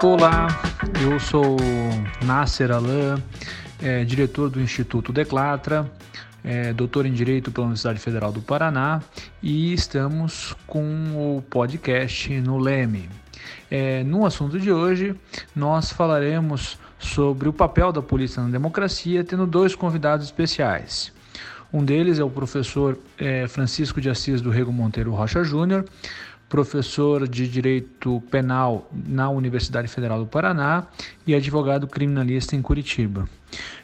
Olá, eu sou Nasser Alain, é, diretor do Instituto Declatra, é, doutor em Direito pela Universidade Federal do Paraná e estamos com o podcast no Leme. É, no assunto de hoje, nós falaremos sobre o papel da polícia na democracia, tendo dois convidados especiais. Um deles é o professor é, Francisco de Assis do Rego Monteiro Rocha Júnior, professor de Direito Penal na Universidade Federal do Paraná e advogado criminalista em Curitiba.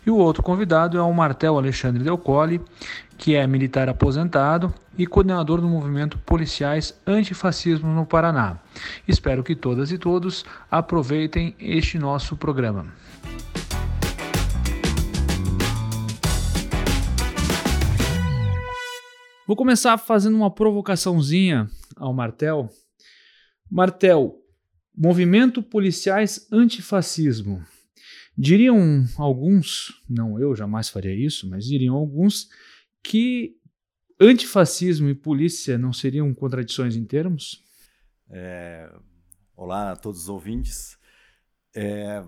E o outro convidado é o Martel Alexandre Del Colle, que é militar aposentado e coordenador do movimento Policiais Antifascismo no Paraná. Espero que todas e todos aproveitem este nosso programa. Vou começar fazendo uma provocaçãozinha ao Martel. Martel, movimento policiais antifascismo. Diriam alguns, não eu jamais faria isso, mas diriam alguns que antifascismo e polícia não seriam contradições em termos? É, olá a todos os ouvintes. É,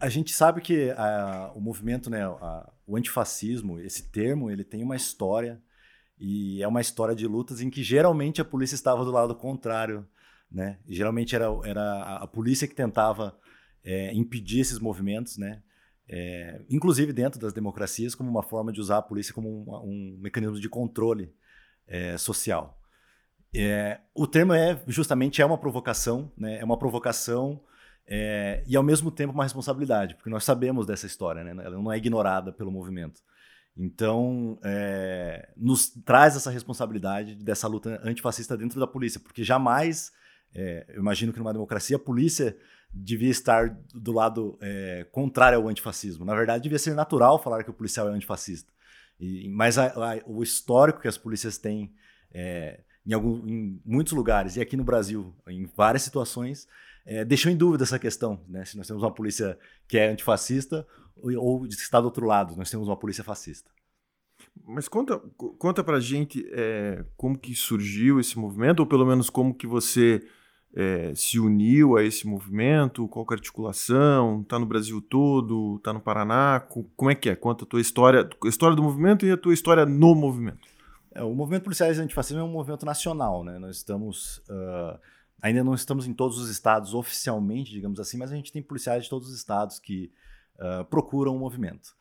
a gente sabe que a, o movimento, né, a, o antifascismo, esse termo, ele tem uma história e é uma história de lutas em que geralmente a polícia estava do lado contrário, né? E geralmente era, era a polícia que tentava é, impedir esses movimentos, né? É, inclusive dentro das democracias, como uma forma de usar a polícia como um, um mecanismo de controle é, social. É, o termo é justamente é uma provocação, né? É uma provocação é, e ao mesmo tempo uma responsabilidade, porque nós sabemos dessa história, né? Ela não é ignorada pelo movimento. Então, é, nos traz essa responsabilidade dessa luta antifascista dentro da polícia, porque jamais, é, eu imagino que numa democracia, a polícia devia estar do lado é, contrário ao antifascismo. Na verdade, devia ser natural falar que o policial é antifascista. E, mas a, a, o histórico que as polícias têm é, em, algum, em, muitos lugares, e aqui no Brasil, em várias situações, é, deixou em dúvida essa questão, né? Se nós temos uma polícia que é antifascista ou de está do outro lado, nós temos uma polícia fascista. Mas conta, conta pra gente é, como que surgiu esse movimento, ou pelo menos como que você é, se uniu a esse movimento, qual é a articulação, está no Brasil todo, está no Paraná, como é que é? Conta a tua história, a história do movimento e a tua história no movimento. É, o movimento policiais antifascismo é um movimento nacional, né? Nós estamos... Uh, ainda não estamos em todos os estados oficialmente, digamos assim, mas a gente tem policiais de todos os estados que uh, procuram o movimento.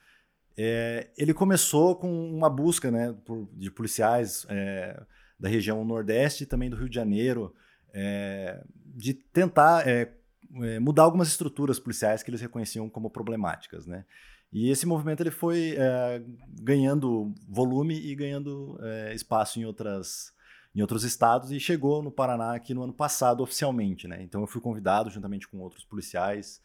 É, ele começou com uma busca né, por, de policiais é, da região Nordeste e também do Rio de Janeiro, é, de tentar é, é, mudar algumas estruturas policiais que eles reconheciam como problemáticas. Né? E esse movimento ele foi é, ganhando volume e ganhando espaço em outras em outros estados e chegou no Paraná aqui no ano passado oficialmente, né? Então eu fui convidado juntamente com outros policiais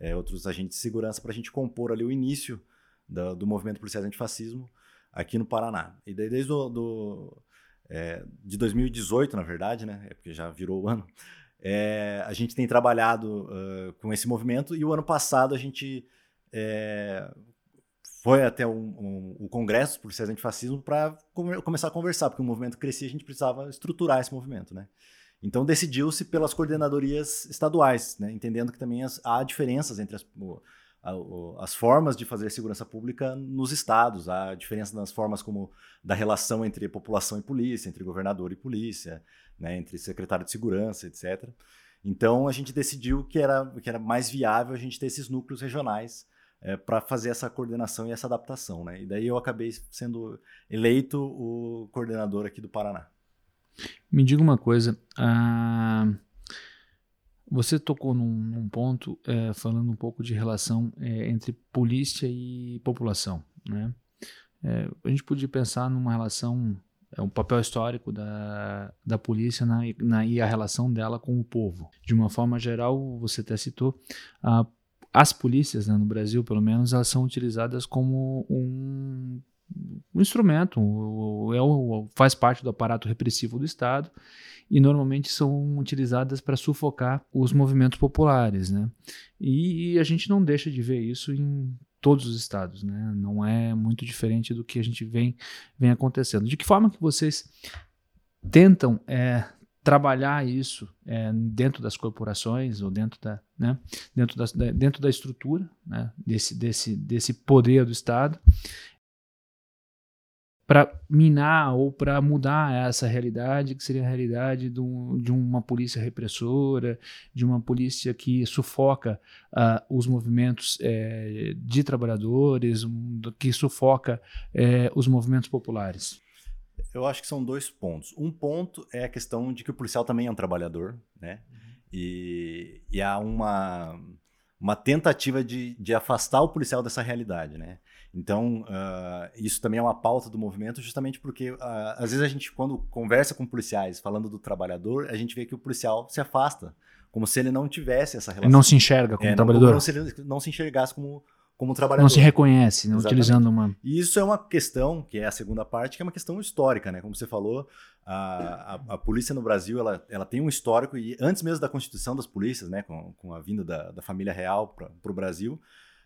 é, outros agentes de segurança, para a gente compor ali o início do, do movimento policial antifascismo aqui no Paraná. E daí, desde do é, de 2018, na verdade, né, é porque já virou o ano, é, a gente tem trabalhado uh, com esse movimento e o ano passado a gente é, foi até um, um, o Congresso Policiais Antifascismo para come, começar a conversar, porque o movimento crescia e a gente precisava estruturar esse movimento, né? Então decidiu-se pelas coordenadorias estaduais, né? entendendo que também as, há diferenças entre as, o, a, o, as formas de fazer segurança pública nos estados, há diferença nas formas como da relação entre população e polícia, entre governador e polícia, né? entre secretário de segurança, etc. Então a gente decidiu que era, que era mais viável a gente ter esses núcleos regionais é, para fazer essa coordenação e essa adaptação. Né? E daí eu acabei sendo eleito o coordenador aqui do Paraná. Me diga uma coisa. Ah, você tocou num, num ponto é, falando um pouco de relação é, entre polícia e população. Né? É, a gente podia pensar numa relação, é um papel histórico da, da polícia na, na, e a relação dela com o povo. De uma forma geral, você até citou, a, as polícias né, no Brasil, pelo menos, elas são utilizadas como um um instrumento, é faz parte do aparato repressivo do Estado e normalmente são utilizadas para sufocar os movimentos populares, né? E, e, a gente não deixa de ver isso em todos os estados, né? Não é muito diferente do que a gente vem, vem acontecendo. De que forma que vocês tentam é, trabalhar isso é, dentro das corporações ou dentro da, né, dentro da, dentro da estrutura né, desse, desse, desse poder do Estado para minar ou para mudar essa realidade, que seria a realidade do, de uma polícia repressora, de uma polícia que sufoca uh, os movimentos é, de trabalhadores, que sufoca é, os movimentos populares? Eu acho que são dois pontos. Um ponto é a questão de que o policial também é um trabalhador, né? Uhum. E, e há uma, uma tentativa de, de afastar o policial dessa realidade, né? Então, uh, isso também é uma pauta do movimento, justamente porque, uh, às vezes, a gente, quando conversa com policiais falando do trabalhador, a gente vê que o policial se afasta, como se ele não tivesse essa relação. Ele não se enxerga como é, trabalhador. Como se ele não se enxergasse como, como trabalhador. Não se reconhece, não utilizando uma. E isso é uma questão, que é a segunda parte, que é uma questão histórica, né? Como você falou, a, a, a, polícia no Brasil ela, ela tem um histórico, e antes mesmo da constituição das polícias, né, com, com a vinda da, da família real para o Brasil,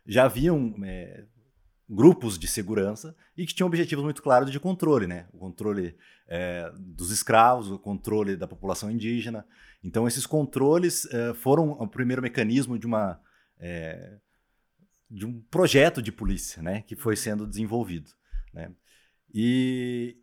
já haviam é, grupos de segurança e que tinham objetivos muito claros de controle, né? O controle é, dos escravos, o controle da população indígena. Então, esses controles é, foram o primeiro mecanismo de uma é, de um projeto de polícia, né? Que foi sendo desenvolvido, né? E,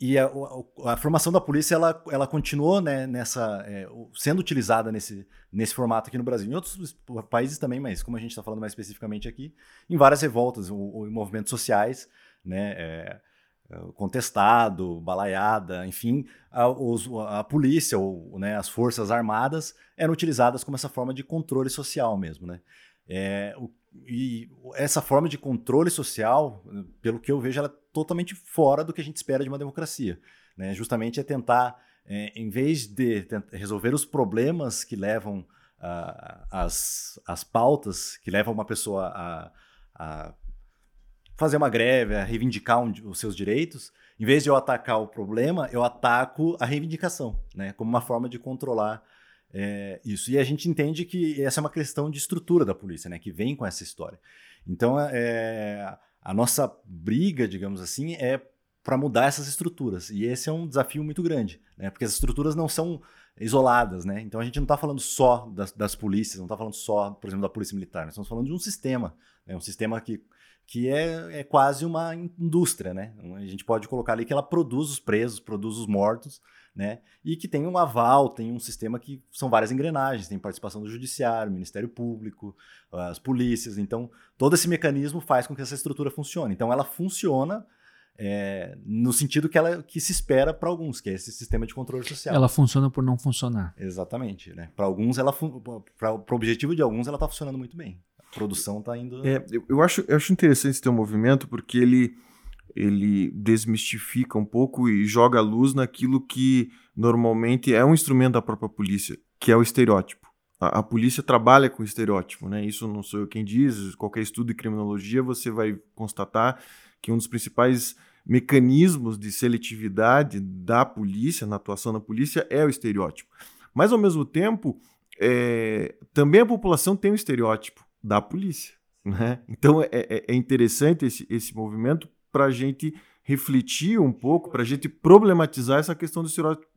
e a, a, a, formação da polícia ela, ela continuou né, nessa é, sendo utilizada nesse, nesse formato aqui no Brasil. Em outros países também, mas como a gente está falando mais especificamente aqui, em várias revoltas ou, em movimentos sociais, né, é, é contestado, balaiada, enfim, a, os, a polícia ou né, as forças armadas eram utilizadas como essa forma de controle social mesmo. Né? É, o, e essa forma de controle social, pelo que eu vejo, ela é totalmente fora do que a gente espera de uma democracia. Né? Justamente é tentar, é, em vez de resolver os problemas que levam uh, as, as pautas, que levam uma pessoa a, a fazer uma greve, a reivindicar um, os seus direitos, em vez de eu atacar o problema, eu ataco a reivindicação, né? como uma forma de controlar é, isso. E a gente entende que essa é uma questão de estrutura da polícia, né? Que vem com essa história. Então, é, a nossa briga, digamos assim, é para mudar essas estruturas. E esse é um desafio muito grande, né? Porque as estruturas não são isoladas, né? Então a gente não está falando só das, das polícias, não está falando só, por exemplo, da polícia militar. Nós estamos falando de um sistema, né? um sistema que que é, é quase uma indústria, né? A gente pode colocar ali que ela produz os presos, produz os mortos, né? E que tem um aval, tem um sistema que são várias engrenagens, tem participação do judiciário, Ministério Público, as polícias. Então, todo esse mecanismo faz com que essa estrutura funcione. Então, ela funciona é, no sentido que ela que se espera para alguns, que é esse sistema de controle social. Ela funciona por não funcionar. Exatamente, né? Para alguns, ela para o objetivo de alguns, ela está funcionando muito bem produção está indo. É, eu, eu, acho, eu acho interessante esse teu movimento porque ele, ele desmistifica um pouco e joga luz naquilo que normalmente é um instrumento da própria polícia, que é o estereótipo. A, a polícia trabalha com estereótipo, né? Isso não sou eu quem diz. Qualquer estudo de criminologia você vai constatar que um dos principais mecanismos de seletividade da polícia, na atuação da polícia, é o estereótipo. Mas, ao mesmo tempo, é, também a população tem um estereótipo da polícia. Né? Então é, é, é interessante esse, esse movimento para a gente refletir um pouco, para a gente problematizar essa questão do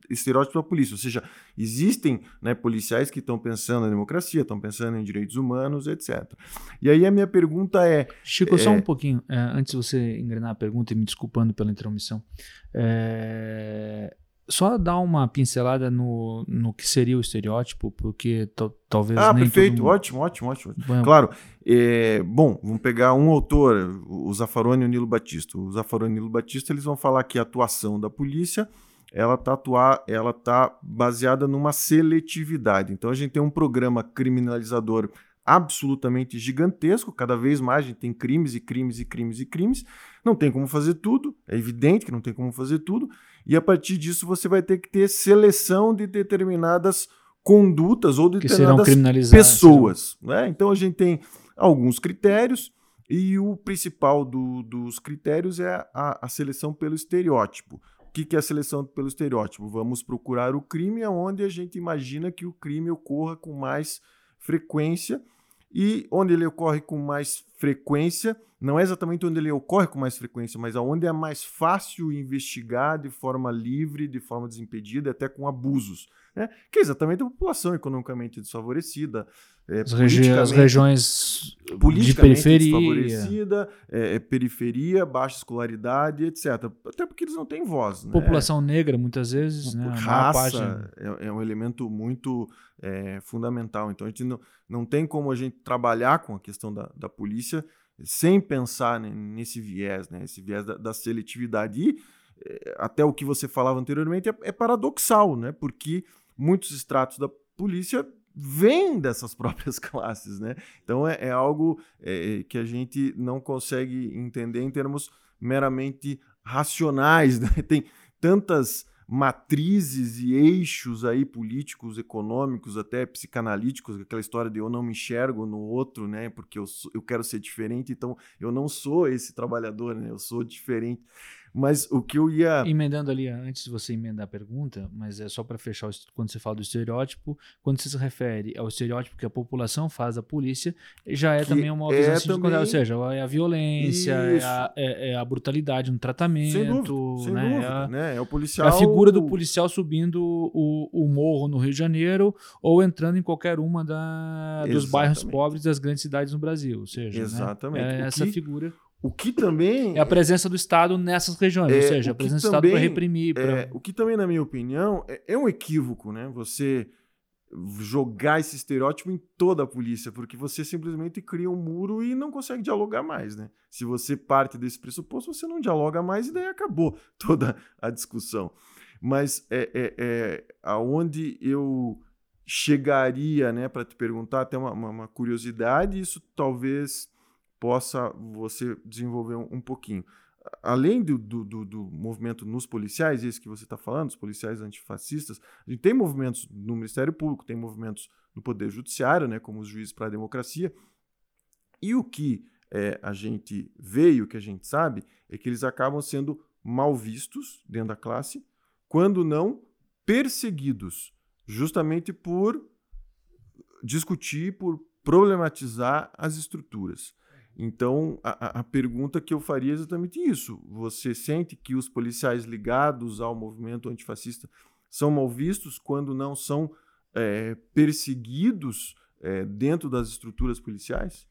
estereótipo da polícia. Ou seja, existem né, policiais que estão pensando na democracia, estão pensando em direitos humanos, etc. E aí a minha pergunta é. Chico, é... só um pouquinho, é, antes de você engrenar a pergunta e me desculpando pela intromissão. É, só dar uma pincelada no, no que seria o estereótipo, porque talvez. Ah, perfeito, mundo... ótimo, ótimo, ótimo. Bom, claro. É, bom, vamos pegar um autor, o Zaffaroni e o Nilo Batista. O Zaffaroni e o Nilo Batista eles vão falar que a atuação da polícia ela está ela tá baseada numa seletividade. Então a gente tem um programa criminalizador absolutamente gigantesco, cada vez mais a gente tem crimes e crimes e crimes e crimes. Não tem como fazer tudo, é evidente que não tem como fazer tudo, e a partir disso você vai ter que ter seleção de determinadas condutas ou de determinadas pessoas. Né? Então a gente tem alguns critérios, e o principal do, dos critérios é a, a, seleção pelo estereótipo. O que, que é a seleção pelo estereótipo? Vamos procurar o crime onde a gente imagina que o crime ocorra com mais frequência e onde ele ocorre com mais frequência, não é exatamente onde ele ocorre com mais frequência, mas aonde é mais fácil investigar de forma livre, de forma desimpedida, até com abusos. Né? Que é exatamente a população economicamente desfavorecida, é, as, regi as, regiões de periferia, desfavorecida, é, é, periferia, baixa escolaridade, etc. Até porque eles não têm voz. Né? População negra, muitas vezes. Né? Raça é, é, um elemento muito é, fundamental. Então a gente não, não tem como a gente trabalhar com a questão da, da polícia sem pensar nesse viés, né, esse viés da, da seletividade. E é, até o que você falava anteriormente é, é paradoxal, né, porque muitos estratos da polícia vêm dessas próprias classes, né? Então é, é algo é, que a gente não consegue entender em termos meramente racionais, né? Tem tantas matrizes e eixos aí políticos, econômicos, até psicanalíticos, aquela história de eu não me enxergo no outro, né? Porque eu, sou, eu quero ser diferente, então eu não sou esse trabalhador, né? Eu sou diferente. Mas o que eu ia. Emendando ali, antes de você emendar a pergunta, mas é só para fechar, quando você fala do estereótipo, quando você se refere ao estereótipo que a população faz da polícia, já é que também uma ausência é também... ou seja, é a violência, é a, é, é a, brutalidade no tratamento. Sem dúvida, sem né? dúvida, é a, né? É o policial. É a figura do policial subindo o, o morro no Rio de Janeiro ou entrando em qualquer uma da, dos bairros pobres das grandes cidades no Brasil. Ou seja, né? Exatamente. Né? é essa que... figura. O que também. É a presença do Estado nessas regiões, é, ou seja, a presença do Estado para reprimir. Pra... É, o que também, na minha opinião, é, é, um equívoco, né? Você jogar esse estereótipo em toda a polícia, porque você simplesmente cria um muro e não consegue dialogar mais, né? Se você parte desse pressuposto, você não dialoga mais e daí acabou toda a discussão. Mas é, é, é aonde eu chegaria, né, para te perguntar, até uma, uma, uma curiosidade, isso talvez possa você desenvolver um, um pouquinho. Além do, do, do, do, movimento nos policiais, esse que você está falando, os policiais antifascistas, a gente tem movimentos no Ministério Público, tem movimentos no Poder Judiciário, né, como os juízes para a democracia. E o que é, a gente vê e o que a gente sabe é que eles acabam sendo mal vistos dentro da classe, quando não perseguidos, justamente por discutir, por problematizar as estruturas. Então, a, a, pergunta que eu faria é exatamente isso. Você sente que os policiais ligados ao movimento antifascista são mal vistos quando não são é, perseguidos é, dentro das estruturas policiais?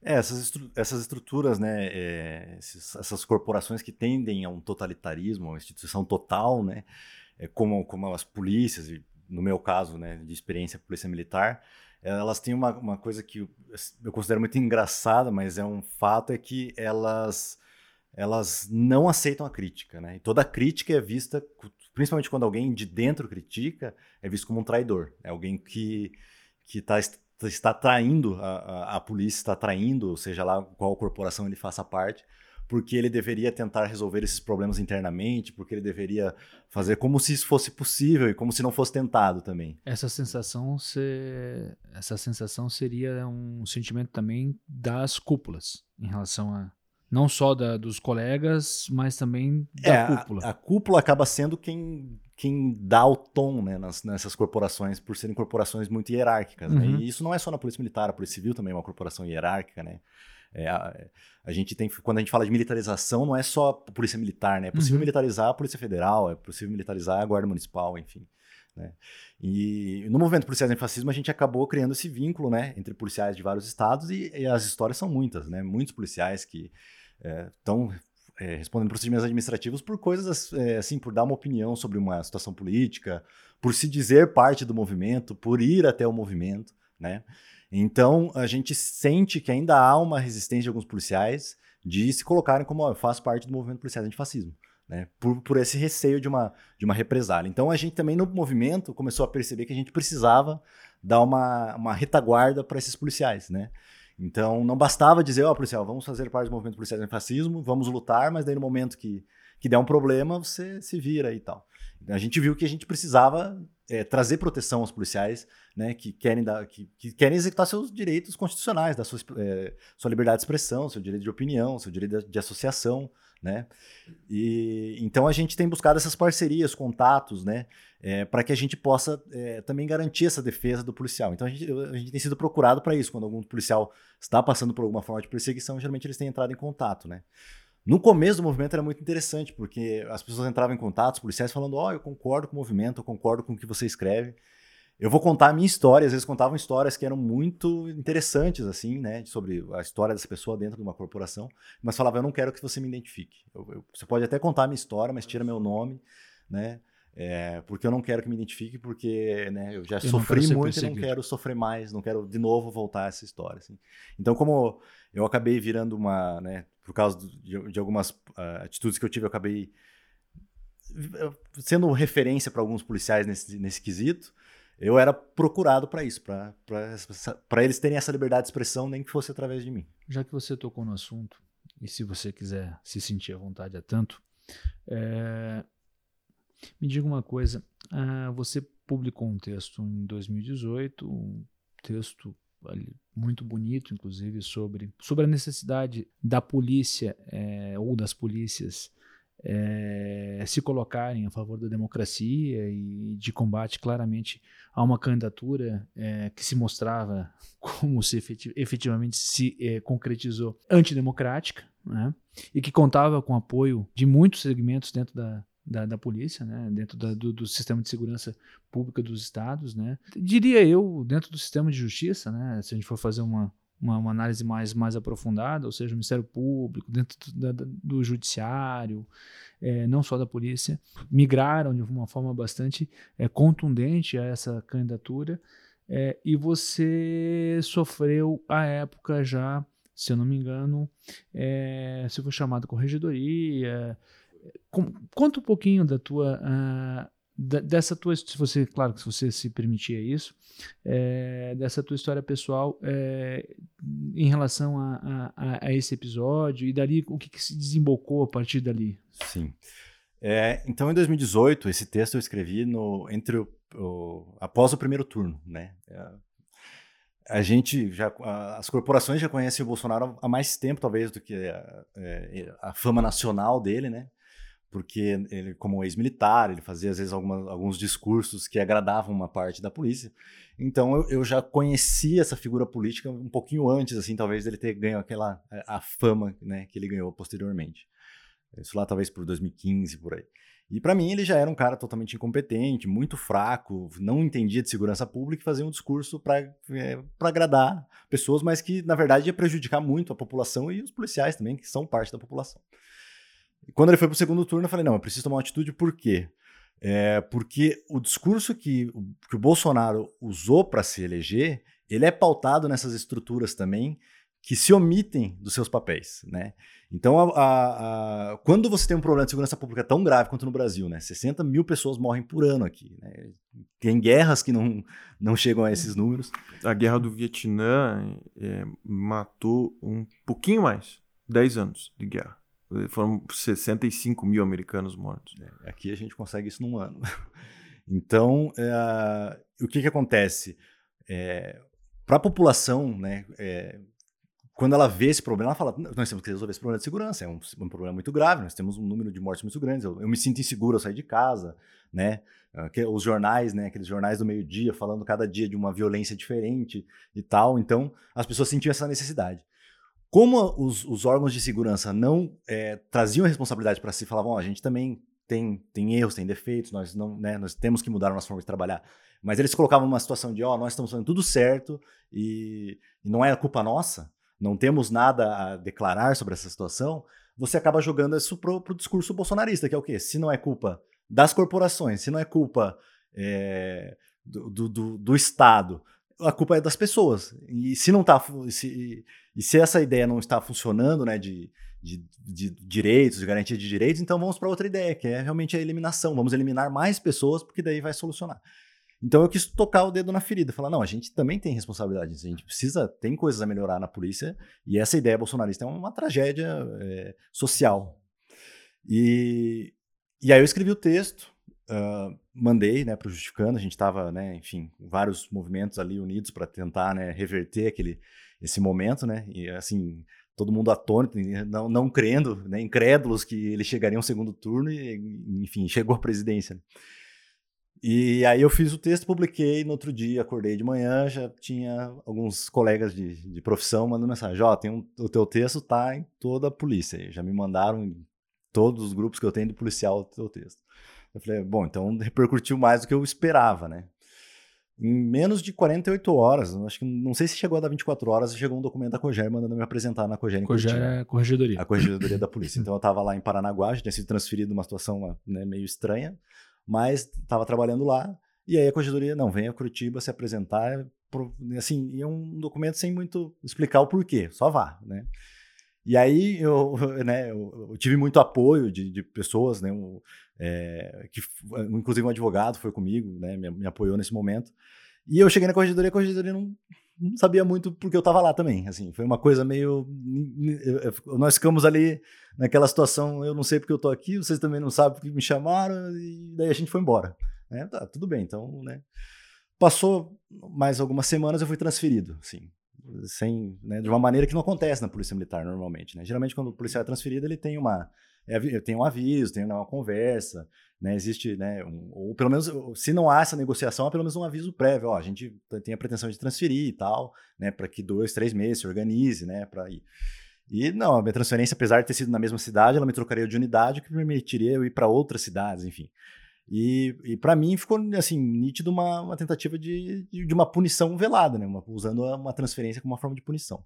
É, essas, estru essas estruturas, né, é, esses, essas corporações que tendem a um totalitarismo, a uma instituição total, né, como, como as polícias, no meu caso, né, de experiência polícia militar, elas têm uma, uma coisa que eu considero muito engraçada, mas é um fato, é que elas, elas não aceitam a crítica, né? E toda crítica é vista, principalmente quando alguém de dentro critica, é visto como um traidor. É alguém que, que tá, está traindo, a, a, a polícia está traindo, seja lá qual corporação ele faça parte, porque ele deveria tentar resolver esses problemas internamente, porque ele deveria fazer como se isso fosse possível e como se não fosse tentado também. Essa sensação, se... essa sensação seria um sentimento também das cúpulas em relação a não só da, dos colegas, mas também da é, cúpula. A, a, cúpula acaba sendo quem, quem dá o tom né, nas, nessas corporações, por serem corporações muito hierárquicas. Né? Uhum. Né? E isso não é só na Polícia Militar, a Polícia Civil também é uma corporação hierárquica, né? É, a, a, gente tem, quando a gente fala de militarização, não é só polícia militar, né? É possível uhum. militarizar a Polícia Federal, é possível militarizar a Guarda Municipal, enfim. Né? E no movimento policiais antifascismo a gente acabou criando esse vínculo, né, entre policiais de vários estados e, e as histórias são muitas, né? Muitos policiais que estão é, é, respondendo procedimentos administrativos por coisas é, assim, por dar uma opinião sobre uma situação política, por se dizer parte do movimento, por ir até o movimento, né? Então, a gente sente que ainda há uma resistência de alguns policiais de se colocarem como ó, eu faço parte do movimento policial antifascismo. Né, por, por esse receio de uma, de uma represália. Então a gente também no movimento começou a perceber que a gente precisava dar uma, uma retaguarda para esses policiais, né? Então não bastava dizer, ó, oh, policial, vamos fazer parte do movimento policial antifascismo, vamos lutar, mas daí no momento que, que der um problema, você se vira e tal. A gente viu que a gente precisava é, trazer proteção aos policiais, né, que querem dar, que, que querem executar seus direitos constitucionais, da sua, é, sua liberdade de expressão, seu direito de opinião, seu direito de, de associação, né? E então a gente tem buscado essas parcerias, contatos, né? É, para que a gente possa é, também garantir essa defesa do policial. Então a gente, a gente tem sido procurado para isso. Quando algum policial está passando por alguma forma de perseguição, geralmente eles têm entrado em contato, né? No começo do movimento era muito interessante, porque as pessoas entravam em contato, os policiais falando: Ó, oh, eu concordo com o movimento, eu concordo com o que você escreve. Eu vou contar a minha história, às vezes contavam histórias que eram muito interessantes, assim, né, sobre a história dessa pessoa dentro de uma corporação, mas falava: eu não quero que você me identifique. Eu, eu, você pode até contar a minha história, mas tira meu nome, né? É, porque eu não quero que me identifique, porque né, eu já eu sofri muito e não quero sofrer mais, não quero de novo voltar a essa história. Assim. Então, como eu acabei virando uma, né, por causa de, de algumas uh, atitudes que eu tive, eu acabei sendo referência para alguns policiais nesse, nesse quesito. Eu era procurado para isso, para eles terem essa liberdade de expressão, nem que fosse através de mim. Já que você tocou no assunto, e se você quiser se sentir à vontade a tanto, é, me diga uma coisa, uh, você publicou um texto em 2018, um texto muito bonito, inclusive, sobre, sobre a necessidade da polícia é, ou das polícias é, se colocarem a favor da democracia e de combate claramente a uma candidatura é, que se mostrava como se efetivamente se é, concretizou antidemocrática, né? e que contava com apoio de muitos segmentos dentro da, da, da polícia, né, dentro da, do, do, sistema de segurança pública dos estados, né, diria eu, dentro do sistema de justiça, né, se a gente for fazer uma, uma, uma análise mais, mais aprofundada, ou seja, o Ministério Público, dentro do, do Judiciário, é, não só da polícia, migraram de uma forma bastante é, contundente a essa candidatura, é, e você sofreu, à época já, se eu não me engano, é, você foi chamado corregedoria, conta um pouquinho da tua uh, da, dessa tua se você claro que se você se permitia isso é, dessa tua história pessoal é, em relação a, a, a, esse episódio e dali o que, que, se desembocou a partir dali? Sim. É, então em 2018 esse texto eu escrevi no entre o, o após o primeiro turno né? A gente já as corporações já conhecem o Bolsonaro há mais tempo talvez do que a, a fama nacional dele né porque ele, como ex-militar, ele fazia às vezes alguma, alguns discursos que agradavam uma parte da polícia. Então eu, eu, já conhecia essa figura política um pouquinho antes, assim, talvez dele ter ganho aquela a, a fama, né, que ele ganhou posteriormente. Isso lá talvez por 2015 por aí. E para mim ele já era um cara totalmente incompetente, muito fraco, não entendia de segurança pública e fazia um discurso para é, agradar pessoas, mas que na verdade ia prejudicar muito a população e os policiais também, que são parte da população. E quando ele foi para o segundo turno, eu falei: não, eu preciso tomar uma atitude, por quê? É, porque o discurso que, que o Bolsonaro usou para se eleger, ele é pautado nessas estruturas também que se omitem dos seus papéis, né? Então, a, a, a, quando você tem um problema de segurança pública tão grave quanto no Brasil, né? 60 mil pessoas morrem por ano aqui, né? Tem guerras que não, não chegam a esses números. A guerra do Vietnã é, matou um pouquinho mais, 10 anos de guerra. Foram 65 mil americanos mortos. É, aqui a gente consegue isso num ano. Então, é, o que, que acontece? É, Para a população, né, é, quando ela vê esse problema, ela fala: nós temos que resolver esse problema de segurança. É um, um problema muito grave, nós temos um número de mortes muito grande. Eu, eu me sinto inseguro ao sair de casa, né? Os jornais, né, aqueles jornais do meio-dia falando cada dia de uma violência diferente e tal. Então, as pessoas sentiam essa necessidade. Como os, os órgãos de segurança não é, traziam a responsabilidade para si, falavam, oh, a gente também tem, tem erros, tem defeitos, nós não, né, nós temos que mudar a nossa forma de trabalhar. Mas eles colocavam uma situação de, ó, oh, nós estamos fazendo tudo certo e, e não é culpa nossa, não temos nada a declarar sobre essa situação, você acaba jogando isso pro, pro discurso bolsonarista, que é o quê? Se não é culpa das corporações, se não é culpa é, do, do, do, Estado, a culpa é das pessoas. E se não tá. Se, e se essa ideia não está funcionando, né, de, de, de direitos, de garantia de direitos, então vamos para outra ideia, que é realmente a eliminação. Vamos eliminar mais pessoas, porque daí vai solucionar. Então eu quis tocar o dedo na ferida, falar, não, a gente também tem responsabilidade, a gente precisa, tem coisas a melhorar na polícia, e essa ideia bolsonarista é uma tragédia é, social. E, e aí eu escrevi o texto, uh, mandei né, para o Justificando, a gente estava, né, enfim, vários movimentos ali unidos para tentar né, reverter aquele, esse momento, né? E assim, todo mundo atônito, não, não crendo, né, incrédulos que ele chegaria um segundo turno e, enfim, chegou à presidência. Né. E aí eu fiz o texto, publiquei, no outro dia acordei de manhã, já tinha alguns colegas de, de profissão mandando mensagem, ó, oh, um, o teu texto tá em toda a polícia, já me mandaram em todos os grupos que eu tenho de policial o teu texto. Eu falei, bom, então repercutiu mais do que eu esperava, né? Em menos de 48 horas, acho que não sei se chegou a dar 24 horas, chegou um documento da Coger mandando me apresentar na Coger em Coger é a corregedoria. A corregedoria da polícia. Então eu estava lá em Paranaguá, já tinha sido transferido numa situação né, meio estranha, mas estava trabalhando lá. E aí a corregedoria, não, vem a Curitiba se apresentar, assim, é um documento sem muito explicar o porquê, só vá, né? E aí eu, né, eu, tive muito apoio de, de pessoas, né, um, é, que inclusive um advogado foi comigo, né, me, me, apoiou nesse momento. E eu cheguei na corregedoria, a corregedoria não, não sabia muito porque eu estava lá também, assim, foi uma coisa meio nós ficamos ali naquela situação, eu não sei porque eu tô aqui, vocês também não sabem porque me chamaram e daí a gente foi embora. Né? Tá, tudo bem, então, né? Passou mais algumas semanas, eu fui transferido, assim, sem, né, de uma maneira que não acontece na polícia militar normalmente, né? Geralmente quando o policial é transferido, ele tem uma é, tem um aviso, tem uma conversa, né? Existe, né? Um, ou pelo menos, se não há essa negociação, há pelo menos um aviso prévio. Ó, a gente tem a pretensão de transferir e tal, né? Para que dois, três meses se organize, né? Para ir. E não, a minha transferência, apesar de ter sido na mesma cidade, ela me trocaria de unidade, o que permitiria eu ir para outras cidades, enfim. E, e para mim ficou assim nítido uma, uma tentativa de, de, uma punição velada, né? Uma, usando uma transferência como uma forma de punição.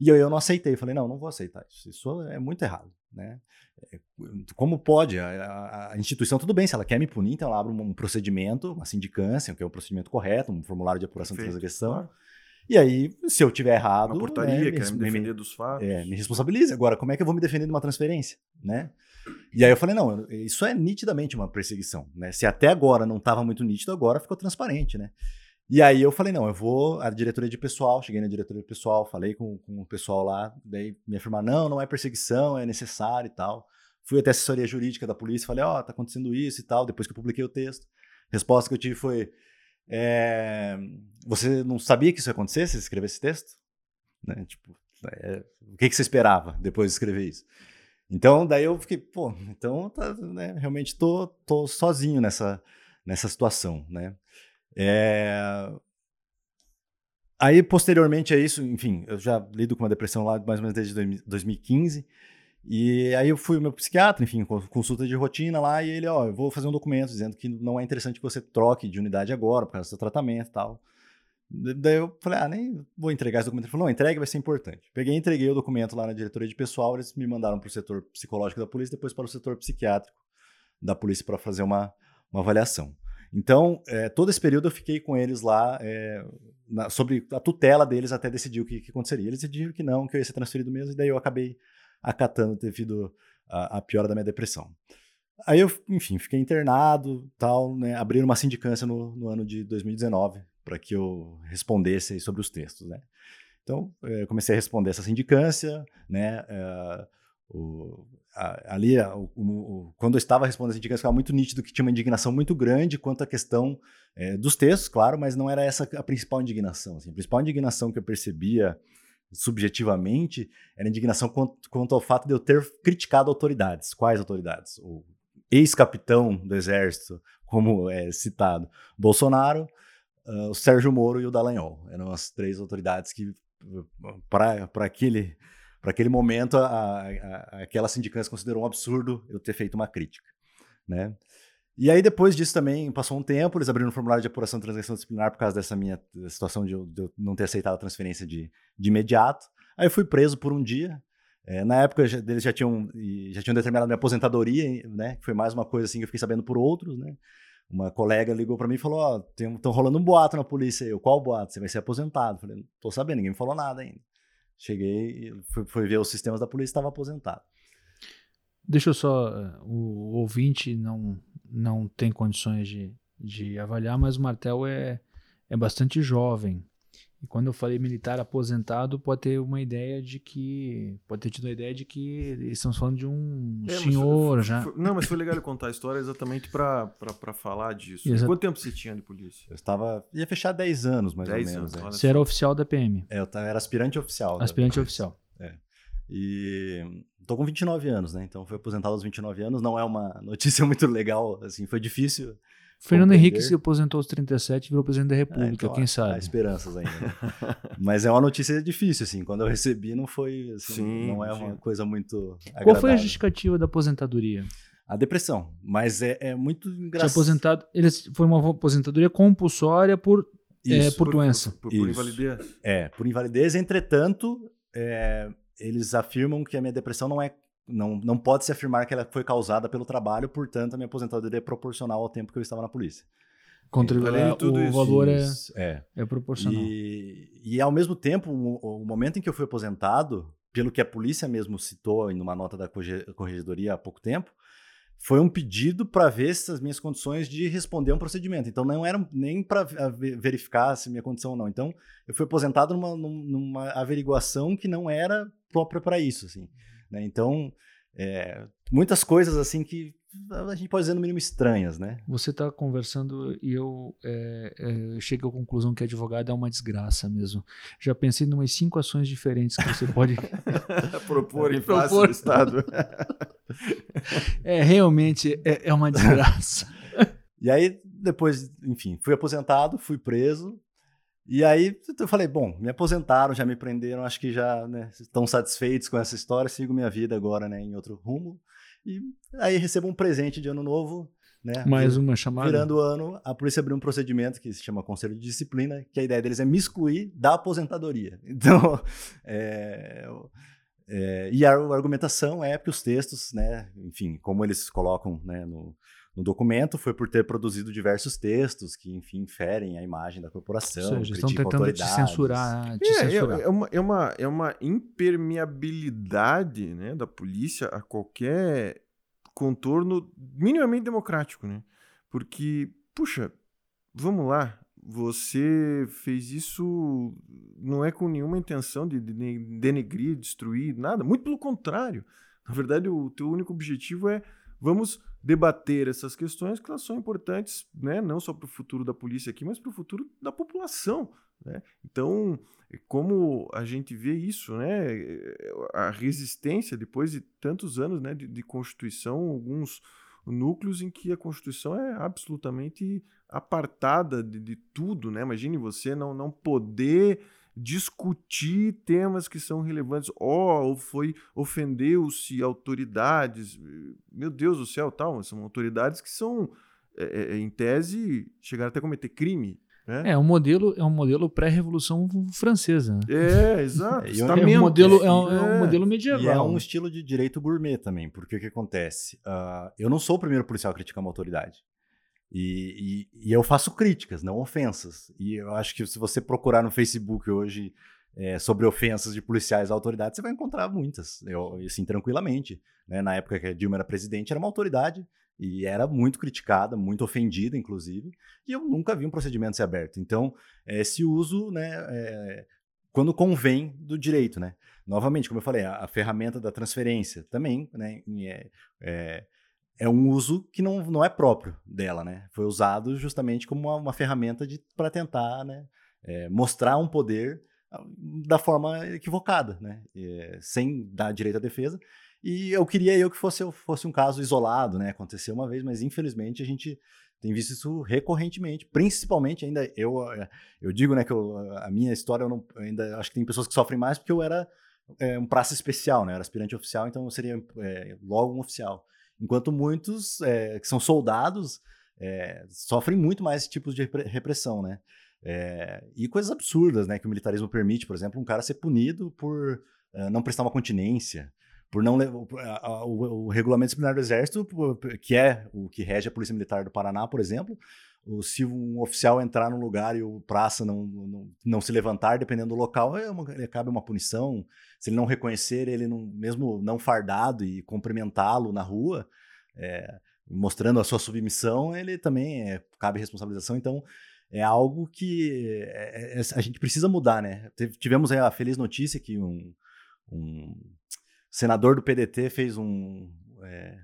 E eu, eu não aceitei, falei, não, não vou aceitar isso, isso é muito errado, né? É, como pode? A, a, a, instituição, tudo bem, se ela quer me punir, então ela abre um, um procedimento, uma sindicância, que é o um procedimento correto, um formulário de apuração Perfeito, de transgressão. Claro. E aí, se eu tiver errado. Uma portaria, né, quer me, me defender dos fatos. É, me responsabilize. Agora, como é que eu vou me defender de uma transferência? Né? E aí eu falei, não, isso é nitidamente uma perseguição. Né? Se até agora não estava muito nítido, agora ficou transparente, né? E aí eu falei, não, eu vou, a diretoria de pessoal, cheguei na diretoria de pessoal, falei com, com o pessoal lá, daí me afirmaram, não, não é perseguição, é necessário e tal. Fui até a assessoria jurídica da polícia, falei, ó, oh, tá acontecendo isso e tal, depois que eu publiquei o texto. Resposta que eu tive foi, é, você não sabia que isso ia acontecer se escrever esse texto? Né? Tipo, é, o que, que você esperava depois de escrever isso? Então, daí eu fiquei, pô, então tá, né, realmente tô, tô sozinho nessa, nessa situação, né? É... Aí, posteriormente a isso, enfim, eu já lido com uma depressão lá mais ou menos desde 2015. E aí eu fui ao meu psiquiatra, enfim, consulta de rotina lá, e ele, ó, eu vou fazer um documento dizendo que não é interessante que você troque de unidade agora, por causa do seu tratamento e tal. Daí eu falei, ah, nem vou entregar esse documento. Ele falou, não, entregue vai ser importante. Peguei e entreguei o documento lá na diretoria de pessoal, eles me mandaram para o setor psicológico da polícia, depois para o setor psiquiátrico da polícia para fazer uma, uma avaliação. Então, é, todo esse período eu fiquei com eles lá, é, na, sobre a tutela deles até decidir o que, que, aconteceria. Eles decidiram que não, que eu ia ser transferido mesmo, e daí eu acabei acatando devido à piora da minha depressão. Aí eu, enfim, fiquei internado, tal, né, abriram uma sindicância no, no ano de 2019 para que eu respondesse sobre os textos, né. Então, eu comecei a responder essa sindicância, né, uh, o, a, ali, a, o, o, quando eu estava respondendo essa sindicância, ficava muito nítido que tinha uma indignação muito grande quanto à questão é, dos textos, claro, mas não era essa a principal indignação. Assim. A principal indignação que eu percebia subjetivamente, era indignação quanto, quanto, ao fato de eu ter criticado autoridades. Quais autoridades? O ex-capitão do Exército, como é citado, Bolsonaro, uh, o Sérgio Moro e o Dallagnol. Eram as três autoridades que, para aquele, aquele momento, a, a, aquela sindicância considerou um absurdo eu ter feito uma crítica. Né? E aí, depois disso também, passou um tempo, eles abriram um formulário de apuração de transação disciplinar por causa dessa minha situação de eu, de eu não ter aceitado a transferência de, de imediato. Aí eu fui preso por um dia. É, na época, já, eles já tinham, já tinham determinado minha aposentadoria, né? Que foi mais uma coisa assim que eu fiquei sabendo por outros, né? Uma colega ligou para mim e falou: Ó, oh, estão rolando um boato na polícia. Eu, qual boato? Você vai ser aposentado. Falei: Não tô sabendo, ninguém me falou nada ainda. Cheguei, fui, fui ver os sistemas da polícia estava aposentado. Deixa eu só. Eh, o ouvinte não, não tem condições de, de avaliar, mas o Martel é, é bastante jovem. E quando eu falei militar aposentado, pode ter uma ideia de que. Pode ter tido a ideia de que estamos falando de um é, senhor foi, já. Foi, não, mas foi legal ele contar a história exatamente para falar disso. Exato. Quanto tempo você tinha de polícia? Eu estava. ia fechar 10 anos, mais 10 ou menos. Anos, é. Você era oficial da PM? É, eu era aspirante oficial. Aspirante oficial. É. E tô com 29 anos, né? Então fui aposentado aos 29 anos. Não é uma notícia muito legal, assim, foi difícil. Fernando Henrique se aposentou aos 37 e virou presidente da é, República, é, então, quem sabe? Há esperanças ainda. Né? Mas é uma notícia difícil, assim. Quando eu recebi, não foi, assim, sim, não é sim. uma coisa muito agradável. Qual foi a justificativa da aposentadoria? A depressão. Mas é, é muito engraçado. aposentado, ele foi uma aposentadoria compulsória por, é, por, por, doença. Por, por, por invalidez. É, por invalidez. Entretanto, é, eles afirmam que a minha depressão não é não, não pode se afirmar que ela foi causada pelo trabalho, portanto, a minha aposentadoria é proporcional ao tempo que eu estava na polícia. Contribuir então, tudo o isso. valor é, é, é proporcional. E, e, ao mesmo tempo, o, o, momento em que eu fui aposentado, pelo que a polícia mesmo citou em uma nota da corregedoria há pouco tempo, foi um pedido para ver se as minhas condições de responder um procedimento. Então não era nem para verificar se minha condição ou não. Então eu fui aposentado numa, numa averiguação que não era própria para isso, assim. Né? Então é, muitas coisas assim que a gente pode dizer no mínimo estranhas, né? Você está conversando e eu é, é, chego à conclusão que advogado é uma desgraça mesmo. Já pensei em umas cinco ações diferentes que você pode propor em face do Estado. é, realmente é, é uma desgraça. e aí, depois, enfim, fui aposentado, fui preso, e aí eu falei, bom, me aposentaram, já me prenderam, acho que já né, estão satisfeitos com essa história, sigo minha vida agora né, em outro rumo. E aí recebo um presente de ano novo, né? Mais uma chamada. Virando o ano, a polícia abriu um procedimento que se chama Conselho de Disciplina, que a ideia deles é me excluir da aposentadoria. Então, é, é, e a argumentação é que os textos, né, enfim, como eles colocam né, no, no documento foi por ter produzido diversos textos que, enfim, ferem a imagem da corporação. Ou seja, estão tentando te censurar. Te é, é censurar. É, é, uma, é, uma, é uma impermeabilidade né, da polícia a qualquer contorno minimamente democrático. Né? Porque, puxa, vamos lá, você fez isso não é com nenhuma intenção de denegrir, destruir, nada. Muito pelo contrário. Na verdade, o teu único objetivo é vamos debater essas questões que elas são importantes, né, não só para o futuro da polícia aqui, mas para o futuro da população. Né? Então, como a gente vê isso, né, a resistência depois de tantos anos né, de, de Constituição, alguns núcleos em que a Constituição é absolutamente apartada de, de tudo. Né? Imagine você não, não poder discutir temas que são relevantes. Oh, foi ofendeu-se autoridades. Meu Deus do céu, tal. São autoridades que são, é, é, em tese, chegaram até a cometer crime. Né? É um modelo, é um modelo pré-revolução francesa. Né? É, exato. É, é, um modelo, é, um, é um é. modelo medieval. E é um estilo de direito gourmet também, porque o que acontece? Uh, eu não sou o primeiro policial a criticar uma autoridade. E, e, e, eu faço críticas, não ofensas. E eu acho que se você procurar no Facebook hoje é, sobre ofensas de policiais à autoridade, você vai encontrar muitas, eu, assim, tranquilamente. Né? Na época que a Dilma era presidente, era uma autoridade e era muito criticada, muito ofendida, inclusive, e eu nunca vi um procedimento ser aberto. Então, é esse uso, né, é, quando convém do direito, né? Novamente, como eu falei, a, a ferramenta da transferência também, né, é, é um uso que não, não é próprio dela, né? Foi usado justamente como uma, uma ferramenta para tentar né, é, mostrar um poder ah, da forma equivocada, né? É, sem dar direito à defesa. E eu queria eu que fosse, fosse um caso isolado, né? Aconteceu uma vez, mas infelizmente a gente tem visto isso recorrentemente, principalmente ainda eu é, eu digo, né, que eu, a minha história eu não, ainda acho que tem pessoas que sofrem mais porque eu era é, um praça especial, né? Eu era aspirante oficial, então eu seria é, logo um oficial. Enquanto muitos é, que são soldados é, sofrem muito mais esse tipo de repressão, né? É, e coisas absurdas, né? Que o militarismo permite, por exemplo, um cara ser punido por não prestar uma continência, por não o, o, o, regulamento disciplinar do Exército, que é o que rege a Polícia Militar do Paraná, por exemplo, se um oficial entrar num lugar e o praça não, não, não se levantar, dependendo do local, é uma, cabe uma punição. Se ele não reconhecer ele, não, mesmo não fardado, e cumprimentá-lo na rua, é, mostrando a sua submissão, ele também é, cabe responsabilização. Então, é algo que é, é, a gente precisa mudar, né? Tivemos a feliz notícia que um, um senador do PDT fez um, é,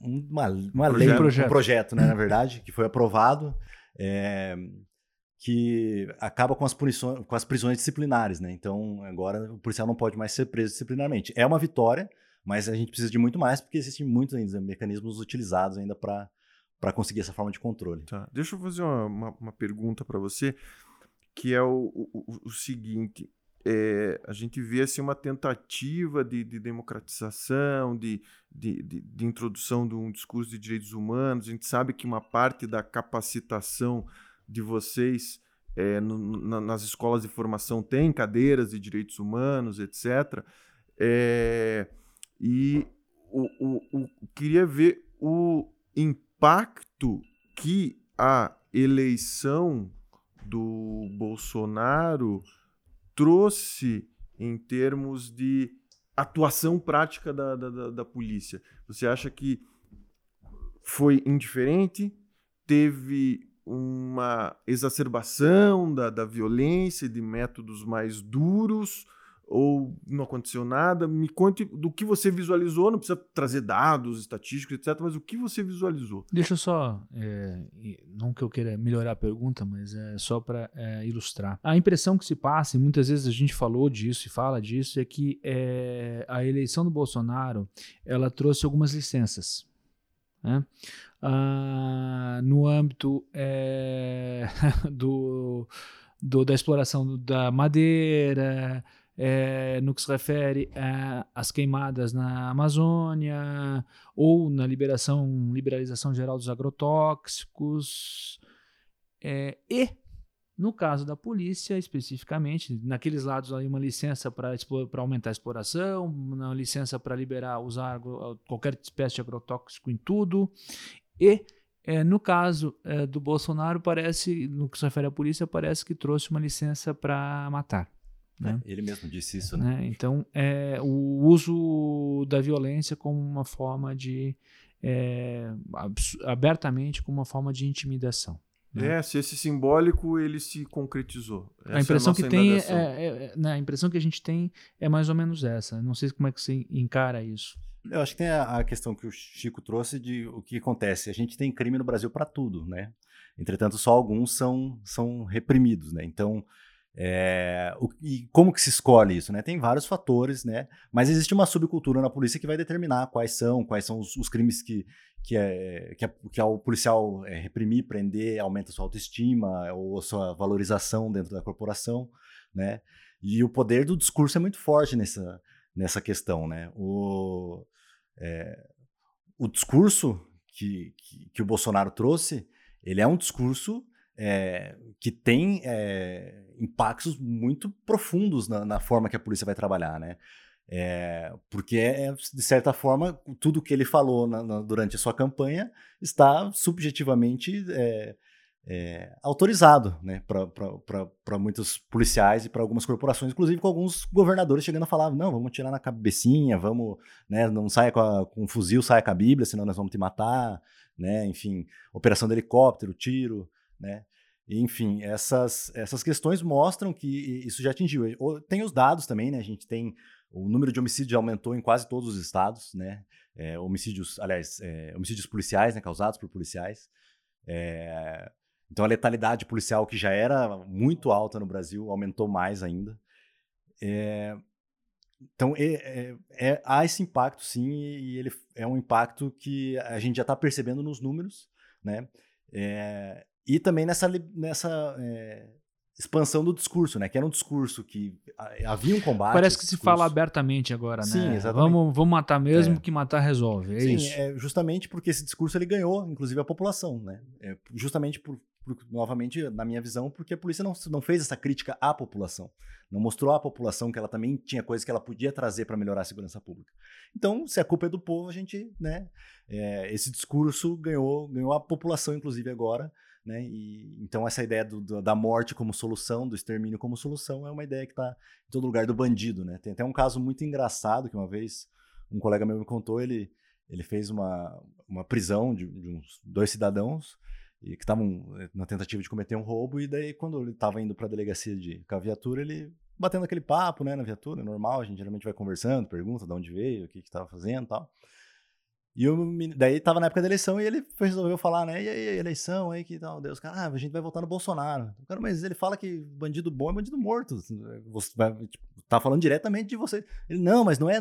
uma, uma lei, projeto. um projeto, né, na verdade, que foi aprovado, é, que acaba com as, punições, com as prisões disciplinares, né? Então, agora o policial não pode mais ser preso disciplinarmente. É uma vitória, mas a gente precisa de muito mais, porque existem muitos ainda, mecanismos utilizados ainda para conseguir essa forma de controle. Tá. Deixa eu fazer uma, uma, uma pergunta para você, que é o, o, o seguinte. É, a gente vê assim, uma tentativa de, de democratização, de, de, de, introdução de um discurso de direitos humanos. A gente sabe que uma parte da capacitação de vocês é, no, na, nas escolas de formação tem cadeiras de direitos humanos, etc. É, e o, o, o, queria ver o impacto que a eleição do Bolsonaro trouxe em termos de atuação prática da, da, da, polícia. Você acha que foi indiferente? Teve uma exacerbação da, da violência, de métodos mais duros, ou não aconteceu nada? Me conte do que você visualizou, não precisa trazer dados, estatísticos, etc., mas o que você visualizou? Deixa eu só, é, não que eu queira melhorar a pergunta, mas é só para é, ilustrar. A impressão que se passa, e muitas vezes a gente falou disso e fala disso, é que é, a eleição do Bolsonaro ela trouxe algumas licenças. Né? ah, no âmbito é, do, do, da exploração da madeira, é, no que se refere às queimadas na Amazônia ou na liberação, liberalização geral dos agrotóxicos é, e no caso da polícia, especificamente, naqueles lados ali, uma licença para aumentar a exploração, uma licença para liberar, usar qualquer espécie de agrotóxico em tudo, e, é, no caso é, do Bolsonaro, parece, no que se refere à polícia, parece que trouxe uma licença para matar. Né? É, ele mesmo disse isso, né? né? Então, é, o uso da violência como uma forma de. É, abertamente, como uma forma de intimidação. Né? É, se esse simbólico ele se concretizou. Essa a impressão é a que tem é, é, é, né, a impressão que a gente tem é mais ou menos essa. Não sei como é que você encara isso. Eu acho que tem a, a, questão que o Chico trouxe de o que acontece. A gente tem crime no Brasil para tudo, né? Entretanto, só alguns são, são reprimidos, né? Então, é, o, e como que se escolhe isso, né? Tem vários fatores, né? Mas existe uma subcultura na polícia que vai determinar quais são, quais são os, os crimes que, que, é, que, é, que o policial é, reprimir, prender, aumenta sua autoestima ou sua valorização dentro da corporação, né? E o poder do discurso é muito forte nessa, nessa questão, né? O, é, o discurso que, que, que, o Bolsonaro trouxe, ele é um discurso é, que tem é, impactos muito profundos na, na, forma que a polícia vai trabalhar, né? É, porque, é, de certa forma, tudo que ele falou na, na, durante a sua campanha está subjetivamente autorizado né, para muitos policiais e para algumas corporações, inclusive com alguns governadores chegando a falar: não, vamos tirar na cabecinha, vamos, né, não saia com, a, com um fuzil, saia com a Bíblia, senão nós vamos te matar, né, enfim, operação de helicóptero, tiro, né. Enfim, essas, essas questões mostram que isso já atingiu. Tem os dados também, né? A gente tem o número de homicídios aumentou em quase todos os estados, né? É, homicídios, aliás, é, homicídios policiais, né? Causados por policiais. É, então a letalidade policial, que já era muito alta no Brasil, aumentou mais ainda. É, então é, é, há esse impacto, sim, e ele é um impacto que a gente já está percebendo nos números, né? É, e também nessa, nessa é, expansão do discurso, né? Que era um discurso que havia um combate. Parece que se fala abertamente agora, né? Sim, exatamente. Vamos, vamos matar mesmo, é. que matar resolve. É Sim, isso. É justamente porque esse discurso ele ganhou, inclusive, a população, né? É justamente por, por, novamente, na minha visão, porque a polícia não, não fez essa crítica à população. Não mostrou à população que ela também tinha coisas que ela podia trazer para melhorar a segurança pública. Então, se a culpa é do povo, a gente, né? É, esse discurso ganhou, ganhou a população, inclusive, agora né? E, então essa ideia do, do, da morte como solução, do extermínio como solução, é uma ideia que está em todo lugar do bandido. Né? Tem até um caso muito engraçado que uma vez um colega meu me contou, ele, ele fez uma, uma prisão de, de uns dois cidadãos e que estavam eh, na tentativa de cometer um roubo, e daí quando ele estava indo para a delegacia de, com a viatura, ele batendo aquele papo né, na viatura, normal, a gente geralmente vai conversando, pergunta de onde veio, o que estava fazendo tal. E eu, daí tava na época da eleição e ele resolveu falar, né? E aí, eleição aí, que tal? Deus, cara, ah, a gente vai votar no Bolsonaro. Cara, mas ele fala que bandido bom é bandido morto. Você vai, tipo, tá falando diretamente de você. Ele, não, mas não é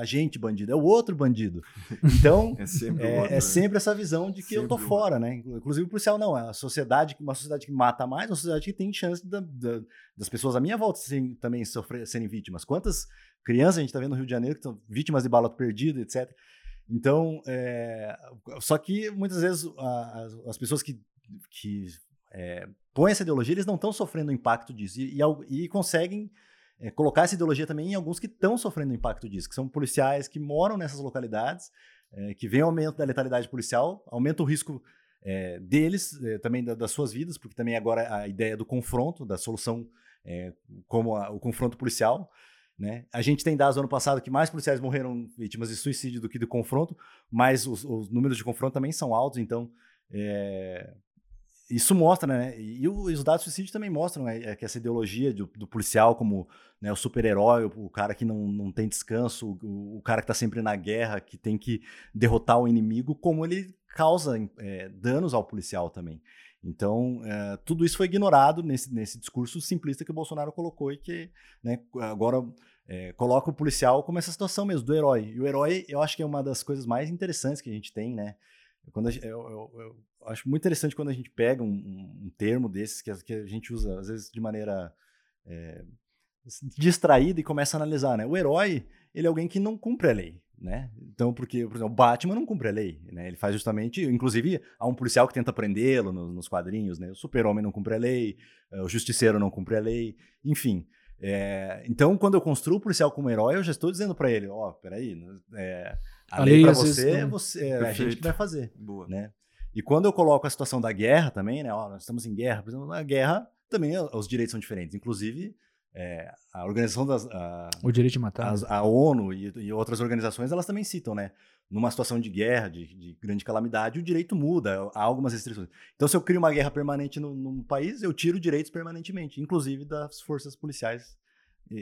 a gente bandido, é o outro bandido. Então, é, sempre, é, outro, é né? sempre, essa visão de que sempre eu tô fora, né? Inclusive o policial não, é a sociedade, uma sociedade que mata mais, uma sociedade que tem chance da, da, das pessoas à minha volta serem, também sofrer, serem vítimas. Quantas crianças a gente tá vendo no Rio de Janeiro que estão vítimas de bala perdida, etc. Então, é, só que muitas vezes a, as pessoas que, que é, põem essa ideologia, eles não estão sofrendo o impacto disso. E, e, e conseguem é, colocar essa ideologia também em alguns que estão sofrendo o impacto disso, que são policiais que moram nessas localidades, que vem aumento da letalidade policial, aumenta o risco deles, também da, das suas vidas, porque também agora a ideia do confronto, da solução como a, o confronto policial, né? A gente tem dados ano passado que mais policiais morreram vítimas de suicídio do que de confronto, mas os, os números de confronto também são altos, então é, isso mostra, né? E, os dados de suicídio também mostram né, que essa ideologia do, do policial como né, o super-herói, o, o, cara que não, não tem descanso, o, o cara que está sempre na guerra, que tem que derrotar o inimigo, como ele causa é, danos ao policial também. Então, é, tudo isso foi ignorado nesse, nesse discurso simplista que o Bolsonaro colocou e que né, agora é, coloca o policial como essa situação mesmo, do herói. E o herói, eu acho que é uma das coisas mais interessantes que a gente tem, né? Quando eu, eu, eu, acho muito interessante quando a gente pega um, um, termo desses que, que, a gente usa, às vezes, de maneira é, distraída e começa a analisar, né? O herói, ele é alguém que não cumpre a lei né? Então, porque, por exemplo, o Batman não cumpre a lei, né? Ele faz justamente, inclusive, há um policial que tenta prendê-lo nos, nos, quadrinhos, né? O super-homem não cumpre a lei, eh, o justiceiro não cumpre a lei, enfim. É, então, quando eu construo o policial como herói, eu já estou dizendo para ele, ó, oh, peraí, é, a, a, lei, lei para você, não... você é a gente que vai fazer, Boa. né? E quando eu coloco a situação da guerra também, né? Ó, nós estamos em guerra, por exemplo, na guerra também os direitos são diferentes, inclusive é, a organização das. A, o direito de matar. As, a ONU e, e, outras organizações, elas também citam, né? Numa situação de guerra, de, de, grande calamidade, o direito muda, há algumas restrições. Então, se eu crio uma guerra permanente no, num país, eu tiro direitos permanentemente, inclusive das forças policiais,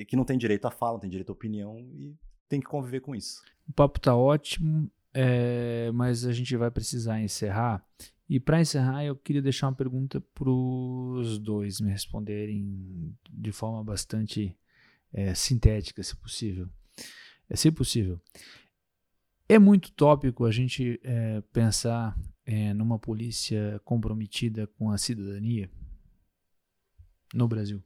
que não têm direito à fala, não têm direito à opinião e tem que conviver com isso. O papo tá ótimo, é, mas a gente vai precisar encerrar. E para encerrar, eu queria deixar uma pergunta para os dois me responderem de forma bastante é, sintética, se possível. É, se possível. É muito tópico a gente é, pensar é, numa polícia comprometida com a cidadania no Brasil.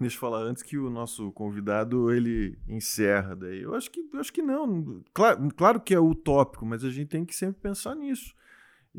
Deixa eu falar antes que o nosso convidado ele encerra daí. Eu acho que, eu acho que não. Claro, claro que é utópico, mas a gente tem que sempre pensar nisso.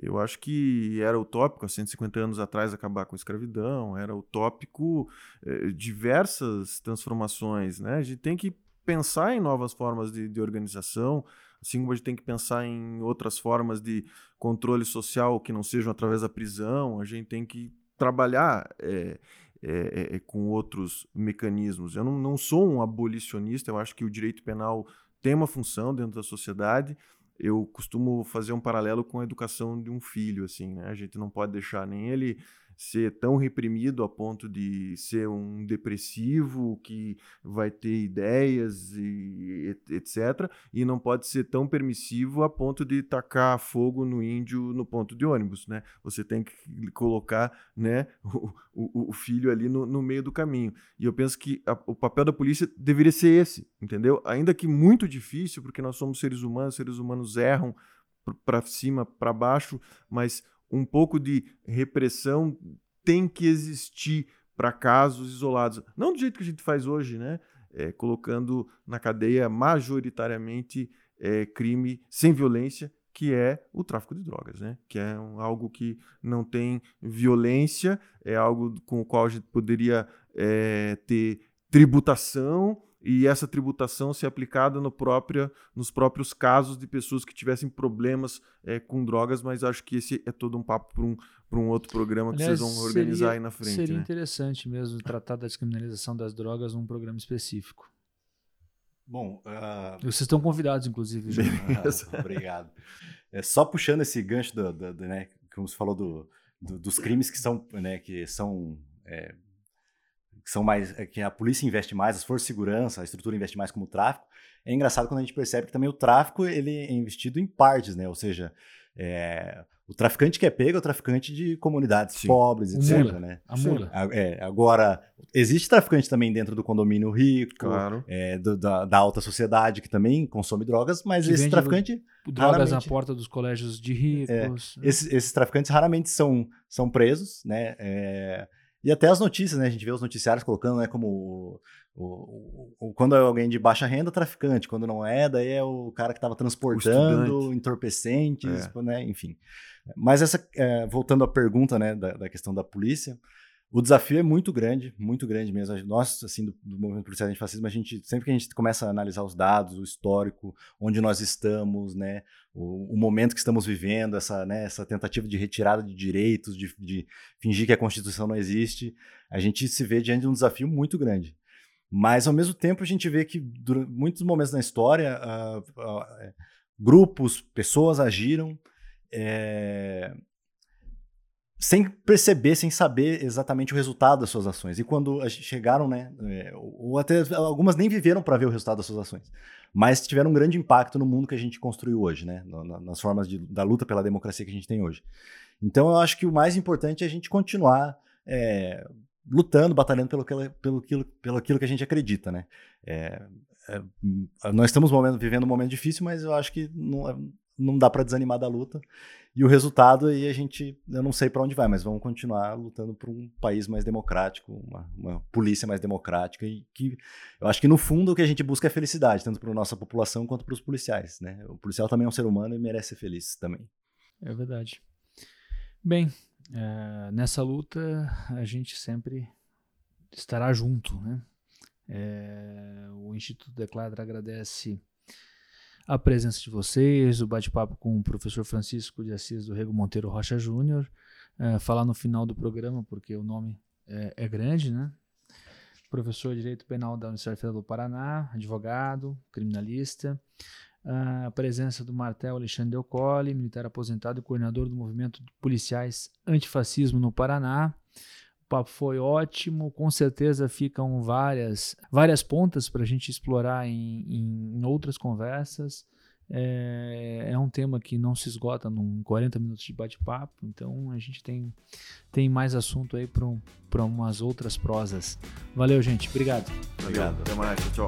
Eu acho que era utópico há 150 anos atrás acabar com a escravidão, era utópico eh, diversas transformações. Né? A gente tem que pensar em novas formas de, de, organização, assim como a gente tem que pensar em outras formas de controle social que não sejam através da prisão, a gente tem que trabalhar é, é, é, com outros mecanismos. Eu não, não sou um abolicionista, eu acho que o direito penal tem uma função dentro da sociedade eu costumo fazer um paralelo com a educação de um filho, assim, né? A gente não pode deixar nem ele ser tão reprimido a ponto de ser um depressivo que vai ter ideias e etc. E não pode ser tão permissivo a ponto de tacar fogo no índio no ponto de ônibus, né? Você tem que colocar, né, o, o, filho ali no, no, meio do caminho. E eu penso que a, o papel da polícia deveria ser esse, entendeu? Ainda que muito difícil, porque nós somos seres humanos, seres humanos erram para cima, para baixo, mas um pouco de repressão tem que existir para casos isolados. Não do jeito que a gente faz hoje, né? É, colocando na cadeia majoritariamente é, crime sem violência, que é o tráfico de drogas, né? Que é um, algo que não tem violência, é algo com o qual a gente poderia é, ter tributação e essa tributação ser aplicada no própria, nos próprios casos de pessoas que tivessem problemas é, com drogas, mas acho que esse é todo um papo para um, um outro programa Aliás, que vocês vão organizar seria, aí na frente. Seria né? interessante mesmo tratar da descriminalização das drogas num programa específico. Bom, uh... vocês estão convidados, inclusive. ah, obrigado. É, só puxando esse gancho do, do, do né, como você falou do, dos crimes que são, né, que são é, que são mais que a polícia investe mais, as forças de segurança, a estrutura investe mais como o tráfico. É engraçado quando a gente percebe que também o tráfico ele é investido em partes, né? Ou seja, é, o traficante que é pego é o traficante de comunidades Sim. pobres, etc. Mula, né? A mula. É, agora, existe traficante também dentro do condomínio rico, claro. é, do, da, da, alta sociedade que também consome drogas, mas que esse traficante. Drogas na porta dos colégios de ricos. É, esses, esses, traficantes raramente são, são presos, né? E até as notícias, né? A gente vê os noticiários colocando, né? Como o, o, quando é alguém de baixa renda, traficante. Quando não é, daí é o cara que estava transportando entorpecentes, é. né? Enfim. Mas essa, é, voltando à pergunta, né, da, da, questão da polícia, o desafio é muito grande, muito grande mesmo. Nós, assim, do, do movimento policial antifascismo, a gente, sempre que a gente começa a analisar os dados, o histórico, onde nós estamos, né, o, o momento que estamos vivendo, essa, né, essa tentativa de retirada de direitos, de, de fingir que a Constituição não existe, a gente se vê diante de um desafio muito grande. Mas, ao mesmo tempo, a gente vê que, durante muitos momentos na história, uh, uh, grupos, pessoas agiram é, sem perceber, sem saber exatamente o resultado das suas ações. E quando chegaram, né, é, ou até algumas nem viveram para ver o resultado das suas ações, mas tiveram um grande impacto no mundo que a gente construiu hoje, né, nas formas de, da luta pela democracia que a gente tem hoje. Então eu acho que o mais importante é a gente continuar é, lutando, batalhando pelo, pelo, pelo, pelo aquilo que a gente acredita, né. É, é, nós estamos momento, vivendo um momento difícil, mas eu acho que não, é, não dá para desanimar da luta. E o resultado aí a gente, eu não sei para onde vai, mas vamos continuar lutando por um país mais democrático, uma, uma, polícia mais democrática e que eu acho que no fundo o que a gente busca é felicidade, tanto para nossa população quanto para os policiais, né? O policial também é um ser humano e merece ser feliz também. É verdade. Bem, é, nessa luta a gente sempre estará junto, né? É, o Instituto Decladra agradece a presença de vocês, o bate-papo com o professor Francisco de Assis do Rego Monteiro Rocha Júnior, é, falar no final do programa, porque o nome é, é, grande, né? Professor de Direito Penal da Universidade Federal do Paraná, advogado, criminalista, a presença do Martel Alexandre Del Colle, militar aposentado e coordenador do movimento de policiais antifascismo no Paraná, papo foi ótimo, com certeza ficam várias, várias pontas para a gente explorar em, em, outras conversas. É, é, um tema que não se esgota em 40 minutos de bate-papo, então a gente tem, tem mais assunto aí para um, umas outras prosas. Valeu, gente. Obrigado. Obrigado. Até mais. Tchau.